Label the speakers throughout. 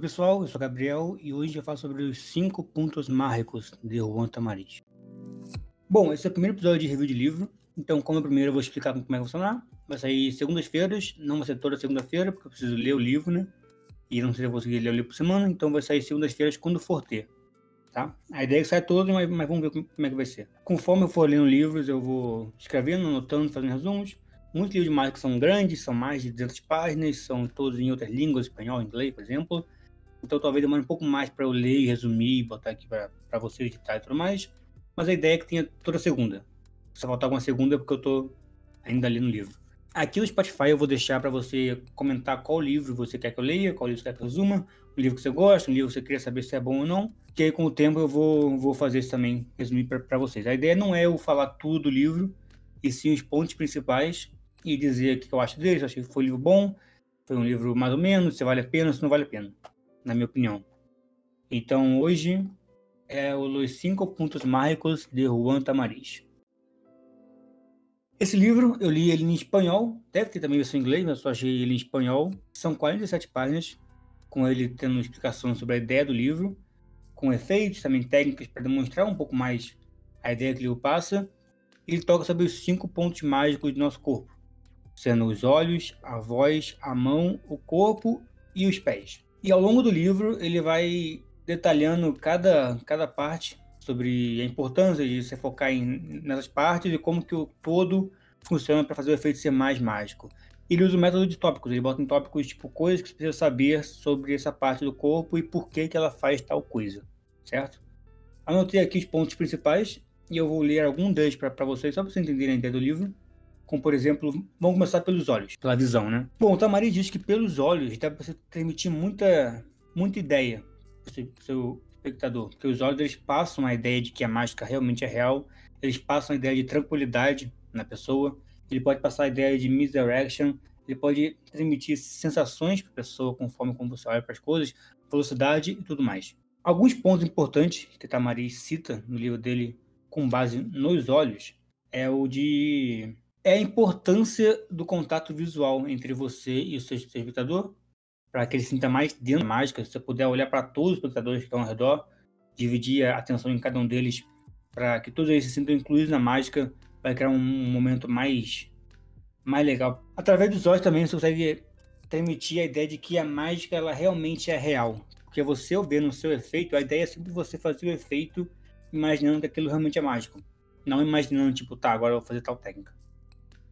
Speaker 1: pessoal, eu sou Gabriel e hoje eu falo sobre os 5 pontos mágicos de Juan Tamariz. Bom, esse é o primeiro episódio de review de livro, então como é o primeiro eu vou explicar como é que vai funcionar. Vai sair segundas-feiras, não vai ser toda segunda-feira, porque eu preciso ler o livro, né? E não sei se eu conseguir ler o livro por semana, então vai sair segundas-feiras quando for ter. Tá? A ideia é que saia todo, mas, mas vamos ver como, como é que vai ser. Conforme eu for lendo livros, eu vou escrevendo, anotando, fazendo resumos. Muitos livros de mágica são grandes, são mais de 200 páginas, são todos em outras línguas, espanhol, inglês, por exemplo. Então talvez demore um pouco mais para eu ler, resumir, botar aqui para vocês editar e tudo mais. Mas a ideia é que tenha toda segunda. Se faltar alguma segunda é porque eu tô ainda lendo o livro. Aqui no Spotify eu vou deixar para você comentar qual livro você quer que eu leia, qual livro você quer que eu resuma, um livro que você gosta, um livro que você queria saber se é bom ou não. Que aí com o tempo eu vou, vou fazer isso também, resumir para vocês. A ideia não é eu falar tudo do livro, e sim os pontos principais e dizer o que eu acho dele, se eu achei que foi um livro bom, foi um livro mais ou menos, se vale a pena, se não vale a pena na minha opinião. Então hoje é os cinco pontos mágicos de Juan Tamariz. Esse livro eu li ele em espanhol, deve ter também versão em inglês, mas eu só achei ele em espanhol. São 47 páginas, com ele tendo explicação sobre a ideia do livro, com efeitos, também técnicas para demonstrar um pouco mais a ideia que o livro passa. Ele toca sobre os cinco pontos mágicos do nosso corpo, sendo os olhos, a voz, a mão, o corpo e os pés. E ao longo do livro ele vai detalhando cada, cada parte sobre a importância de se focar em, nessas partes e como que o todo funciona para fazer o efeito ser mais mágico. Ele usa o método de tópicos, ele bota em tópicos tipo coisas que você precisa saber sobre essa parte do corpo e por que, que ela faz tal coisa, certo? Anotei aqui os pontos principais e eu vou ler algum deles para vocês, só para vocês entenderem a ideia do livro como por exemplo, vamos começar pelos olhos, pela visão, né? Bom, o Tamari diz que pelos olhos dá para você transmitir muita, muita ideia para o seu espectador, porque os olhos eles passam a ideia de que a mágica realmente é real, eles passam a ideia de tranquilidade na pessoa, ele pode passar a ideia de misdirection, ele pode transmitir sensações para a pessoa conforme como você olha para as coisas, velocidade e tudo mais. Alguns pontos importantes que Tamari cita no livro dele com base nos olhos é o de é a importância do contato visual entre você e o seu espectador, para que ele sinta mais dentro da mágica. Se você puder olhar para todos os espectadores que estão ao redor, dividir a atenção em cada um deles, para que todos eles se sintam incluídos na mágica, vai criar um momento mais, mais legal. Através dos olhos também você consegue transmitir a ideia de que a mágica ela realmente é real. Porque você, ao no seu efeito, a ideia é sempre você fazer o efeito imaginando que aquilo realmente é mágico. Não imaginando, tipo, tá, agora eu vou fazer tal técnica.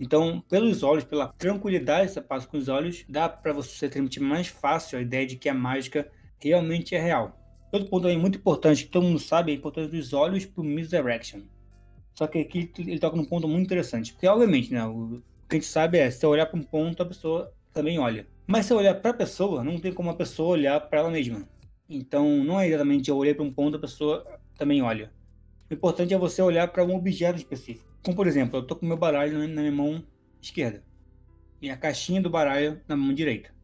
Speaker 1: Então, pelos olhos, pela tranquilidade que você passa com os olhos, dá para você transmitir mais fácil a ideia de que a mágica realmente é real. Outro ponto aí muito importante, que todo mundo sabe, é a importância dos olhos para o misdirection. Só que aqui ele toca num ponto muito interessante. Porque, obviamente, né, o que a gente sabe é, se eu olhar para um ponto, a pessoa também olha. Mas se eu olhar para a pessoa, não tem como a pessoa olhar para ela mesma. Então, não é exatamente eu olhei para um ponto, a pessoa também olha. O importante é você olhar para um objeto específico. Como por exemplo, eu estou com meu baralho na minha mão esquerda e a caixinha do baralho na mão direita.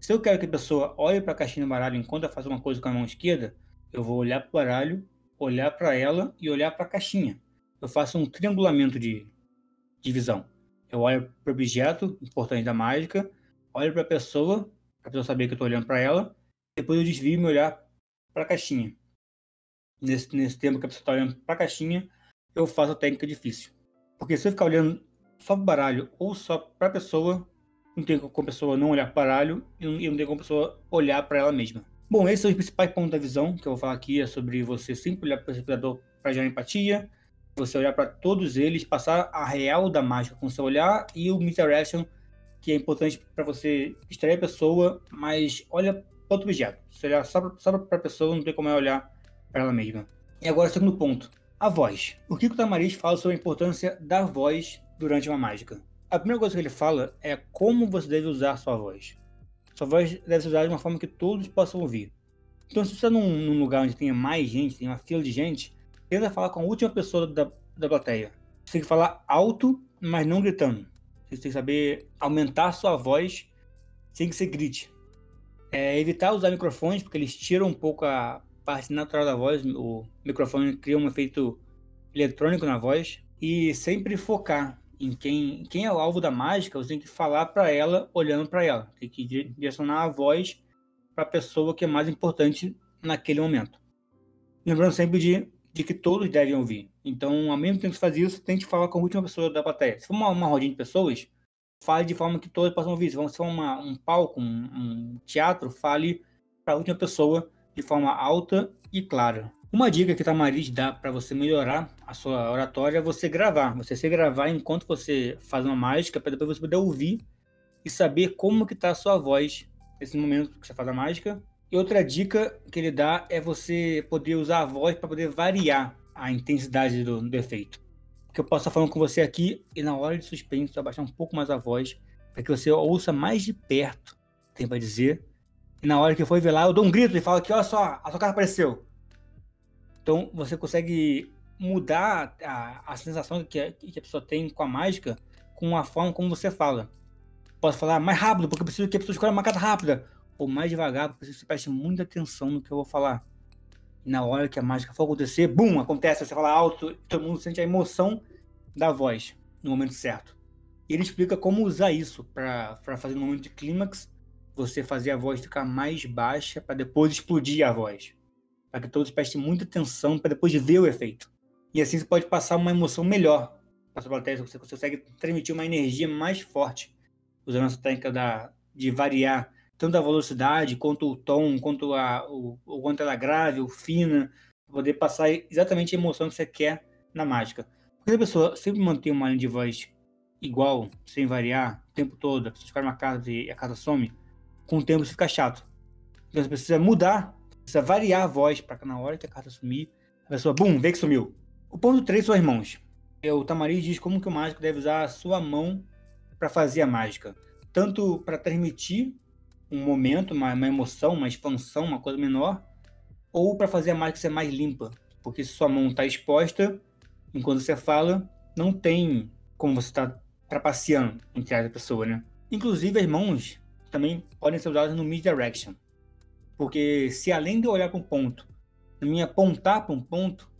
Speaker 1: Se eu quero que a pessoa olhe para a caixinha do baralho enquanto eu faço uma coisa com a mão esquerda, eu vou olhar para o baralho, olhar para ela e olhar para a caixinha. Eu faço um triangulamento de, de visão. Eu olho para o objeto importante da mágica, olho para a pessoa, para a pessoa saber que eu estou olhando para ela, depois eu desvio meu olhar para a caixinha nesse, nesse tempo que a pessoa está olhando para a caixinha, eu faço a técnica difícil. Porque se eu ficar olhando só para o baralho ou só para a pessoa, não tem como a pessoa não olhar para o baralho e não, tem como a pessoa olhar para ela mesma. Bom, esses são os principais pontos da visão que eu vou falar aqui. É sobre você sempre olhar para o espectador para gerar empatia, você olhar para todos eles, passar a real da mágica com seu olhar e o misdirection, que é importante para você extrair a pessoa, mas olha para outro objeto. Se olhar só para a pessoa, não tem como olhar para ela mesma. E agora, segundo ponto, a voz. O Kiko Tamariz fala sobre a importância da voz durante uma mágica. A primeira coisa que ele fala é como você deve usar sua voz. Sua voz deve ser usada de uma forma que todos possam ouvir. Então, se você está num, num, lugar onde tenha mais gente, tem uma fila de gente, tenta falar com a última pessoa da, da plateia. Você tem que falar alto, mas não gritando. Você tem que saber aumentar sua voz sem que você grite. É, evitar usar microfones, porque eles tiram um pouco a, parte natural da voz, o microfone cria um efeito eletrônico na voz e sempre focar em quem, quem é o alvo da mágica, você tem que falar para ela olhando para ela, tem que direcionar a voz para a pessoa que é mais importante naquele momento. Lembrando sempre de, de que todos devem ouvir. Então, ao mesmo tempo que você faz isso, tente falar com a última pessoa da plateia. Se for uma, uma rodinha de pessoas, fale de forma que todos possam ouvir. Se for uma, um palco, um, um teatro, fale para a última pessoa de forma alta e clara. Uma dica que a Tamariz dá para você melhorar a sua oratória é você gravar. Você se gravar enquanto você faz uma mágica, para depois você poder ouvir e saber como que está a sua voz nesse momento que você faz a mágica. E outra dica que ele dá é você poder usar a voz para poder variar a intensidade do, do efeito. Porque eu posso estar falando com você aqui e na hora de suspense abaixar um pouco mais a voz para que você ouça mais de perto, tem para dizer. E na hora que eu for ver lá, eu dou um grito e falo que olha só, a sua cara apareceu. Então você consegue mudar a, a sensação que a, que a pessoa tem com a mágica com a forma como você fala. Posso falar mais rápido, porque eu preciso que a pessoa escolha uma carta rápida. Ou mais devagar, porque você preste muita atenção no que eu vou falar. E na hora que a mágica for acontecer, bum, acontece, você fala alto, todo mundo sente a emoção da voz no momento certo. E ele explica como usar isso para fazer no momento de clímax, você fazer a voz ficar mais baixa para depois explodir a voz para que todos prestem muita atenção para depois ver o efeito. E assim você pode passar uma emoção melhor para sua plateia, você consegue transmitir uma energia mais forte usando essa técnica da, de variar tanto a velocidade quanto o tom, quanto a, o, o quanto ela é grave ou fina, para poder passar exatamente a emoção que você quer na mágica. Porque a pessoa sempre mantém uma linha de voz igual, sem variar, o tempo todo, a pessoa escolhe uma carta e a carta some, com o tempo isso fica chato. Então você precisa mudar Precisa variar a voz para que na hora que a carta sumir, a pessoa, bum, vê que sumiu. O ponto 3 são as mãos. É, o Tamariz diz como que o mágico deve usar a sua mão para fazer a mágica. Tanto para transmitir um momento, uma, uma, emoção, uma expansão, uma coisa menor, ou para fazer a mágica ser mais limpa. Porque se sua mão está exposta, enquanto você fala, não tem como você está trapaceando entre a pessoa, né? Inclusive as mãos também podem ser usadas no misdirection. Porque se além de olhar para um ponto, minha apontar para um ponto,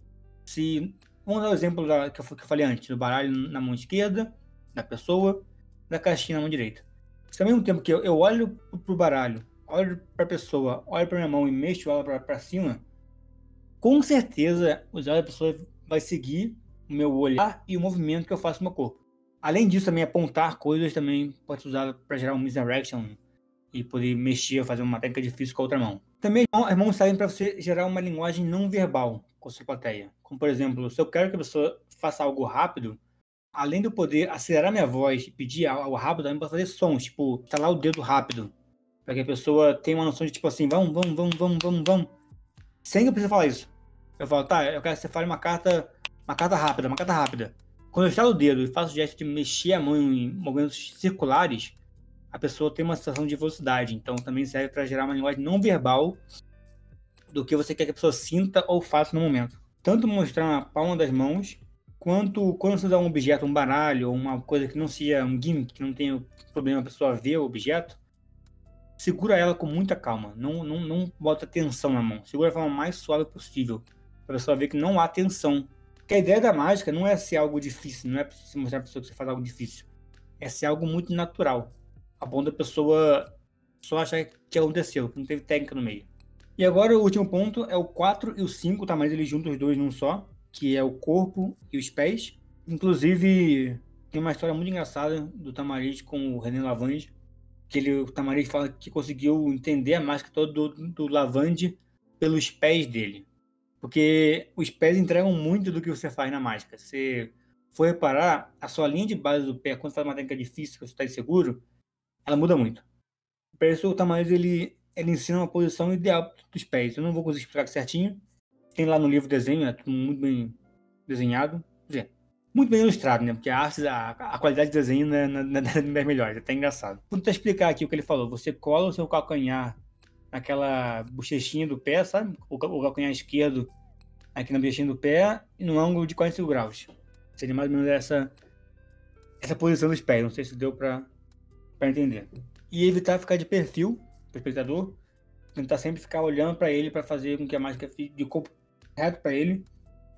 Speaker 1: se. Vamos dar o exemplo da, que, eu, que eu falei antes, do baralho na mão esquerda, da pessoa, da caixinha na mão direita. Se ao mesmo tempo que eu, eu olho para o baralho, olho para a pessoa, olho para minha mão e mexo ela para cima, com certeza o olhos da pessoa vai seguir o meu olhar e o movimento que eu faço no meu corpo. Além disso, também apontar coisas também pode ser usado para gerar um misdirection, e poder mexer, fazer uma técnica difícil com a outra mão. Também as mãos servem para você gerar uma linguagem não verbal com a sua plateia. Como, por exemplo, se eu quero que a pessoa faça algo rápido, além de eu poder acelerar minha voz e pedir algo rápido, também posso fazer sons, tipo, estalar o dedo rápido. Para que a pessoa tenha uma noção de, tipo assim, vamos, vamos, vamos, vamos, vamos, vamos. Sem que eu precise falar isso. Eu falo, tá, eu quero que você fale uma carta, uma carta rápida, uma carta rápida. Quando eu estalo o dedo e faço o gesto de mexer a mão em movimentos circulares, a pessoa tem uma sensação de velocidade. Então também serve para gerar uma linguagem não verbal do que você quer que a pessoa sinta ou faça no momento. Tanto mostrar na palma das mãos, quanto quando você dá um objeto, um baralho, ou uma coisa que não seja um gimmick, que não tenha problema a pessoa ver o objeto, segura ela com muita calma. Não, não, não bota tensão na mão. Segura da forma mais suave possível. Para a pessoa ver que não há tensão. Porque a ideia da mágica não é ser algo difícil, não é você mostrar para a pessoa que você faz algo difícil. É ser algo muito natural a ponto da pessoa só achar que aconteceu, que não teve técnica no meio. E agora o último ponto é o 4 e o 5, tá? Mas eles juntam os dois num só, que é o corpo e os pés. Inclusive, tem uma história muito engraçada do Tamariz com o René Lavande, que ele, o Tamariz fala que conseguiu entender a máscara toda do, do Lavande pelos pés dele. Porque os pés entregam muito do que você faz na mágica. Se você for reparar, a sua linha de base do pé, quando você faz uma técnica difícil, que você está inseguro, ela muda muito. O Percy Tamariz, ele, ele ensina uma posição ideal dos pés. Eu não vou conseguir explicar certinho. Tem lá no livro desenho, é tudo muito bem desenhado. Dizer, muito bem ilustrado, né? Porque a arte, a, a qualidade de desenho não é, não é das melhores, é até engraçado. Vou tentar explicar aqui o que ele falou. Você cola o seu calcanhar naquela bochechinha do pé, sabe? O, o calcanhar esquerdo aqui na bochechinha do pé e no ângulo de 45 graus. Seria mais ou menos essa, essa posição dos pés. Não sei se deu para para entender. E evitar ficar de perfil para o espectador, tentar sempre ficar olhando para ele para fazer com que a mágica fique de corpo reto para ele.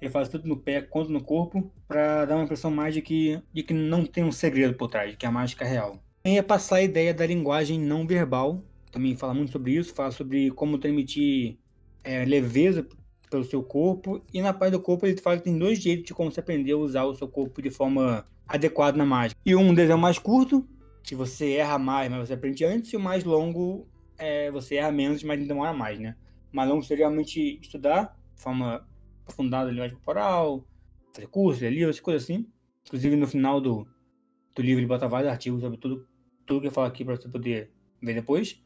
Speaker 1: Ele faz tudo no pé quanto no corpo, para dar uma impressão mais de que, de que não tem um segredo por trás, de que a mágica é real. E é passar a ideia da linguagem não verbal também fala muito sobre isso, fala sobre como transmitir é, leveza pelo seu corpo. E na parte do corpo ele fala que tem dois jeitos de como você aprender a usar o seu corpo de forma adequada na mágica. E um desenho mais curto, que você erra mais, mas você aprende antes, e o mais longo, é, você erra menos, mas demora mais, né? O mais longo seria realmente estudar de forma aprofundada linguagem corporal, fazer curso, ler livros, coisas assim. Inclusive no final do, do livro ele bota vários artigos sobre tudo, tudo que eu falo aqui para você poder ver depois.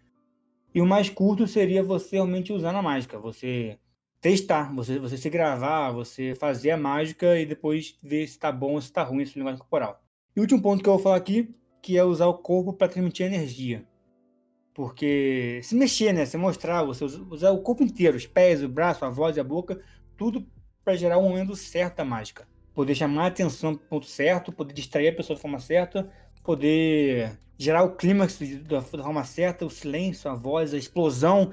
Speaker 1: E o mais curto seria você realmente usar na mágica, você testar, você, você se gravar, você fazer a mágica e depois ver se tá bom ou se tá ruim esse linguagem corporal. E o último ponto que eu vou falar aqui, que é usar o corpo para transmitir energia. Porque se mexer, né? Se mostrar, você usar o corpo inteiro, os pés, o braço, a voz a boca, tudo para gerar o momento certo da mágica. Poder chamar a atenção para ponto certo, poder distrair a pessoa de forma certa, poder gerar o clímax da, forma certa, o silêncio, a voz, a explosão,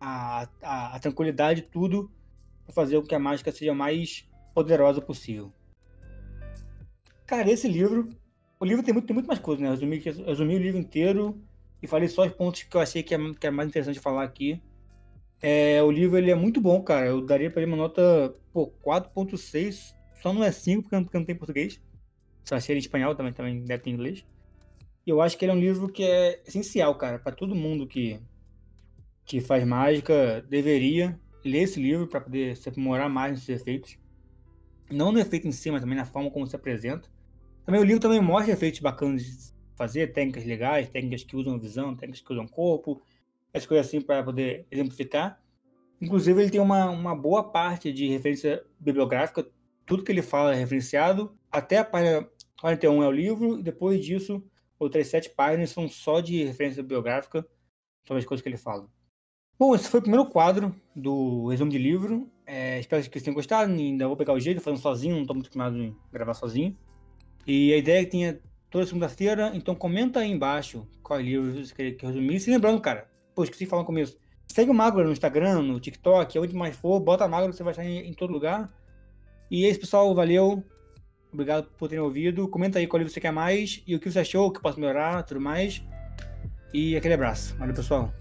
Speaker 1: a, a, a tranquilidade, tudo para fazer com que a mágica seja mais poderosa possível. Cara, esse livro, o livro tem muito, tem muito mais coisas, né? Eu resumi, resumi o livro inteiro e falei só os pontos que eu achei que é, que é mais interessante falar aqui. É, o livro ele é muito bom, cara. Eu daria para ele uma nota 4.6. Só não é 5 porque, porque não tem português. Só achei ele em espanhol, também, também deve ter inglês. E eu acho que ele é um livro que é essencial, cara, para todo mundo que, que faz mágica deveria ler esse livro para poder se aprimorar mais nos efeitos. Não no efeito em si, mas também na forma como se apresenta. Também o livro também mostra efeitos bacanas de fazer, técnicas legais, técnicas que usam visão, técnicas que usam corpo, as coisas assim para poder exemplificar. Inclusive, ele tem uma, uma boa parte de referência bibliográfica, tudo que ele fala é referenciado, até a página 41 é o livro, e depois disso, outras sete páginas são só de referência bibliográfica sobre as coisas que ele fala. Bom, esse foi o primeiro quadro do resumo de livro. É, espero que vocês tenham gostado. Ainda vou pegar o jeito, fazendo sozinho, não estou muito acostumado em gravar sozinho. E a ideia é que tenha toda segunda-feira, então comenta aí embaixo qual livro você quer que eu resumisse. E lembrando, cara, Pô, esqueci de falar no começo. Segue o Magro no Instagram, no TikTok, onde mais for, bota Magro, você vai estar em, em todo lugar. E é isso, pessoal, valeu. Obrigado por terem ouvido. Comenta aí qual livro você quer mais e o que você achou, o que posso melhorar, tudo mais. E aquele abraço. Valeu, pessoal.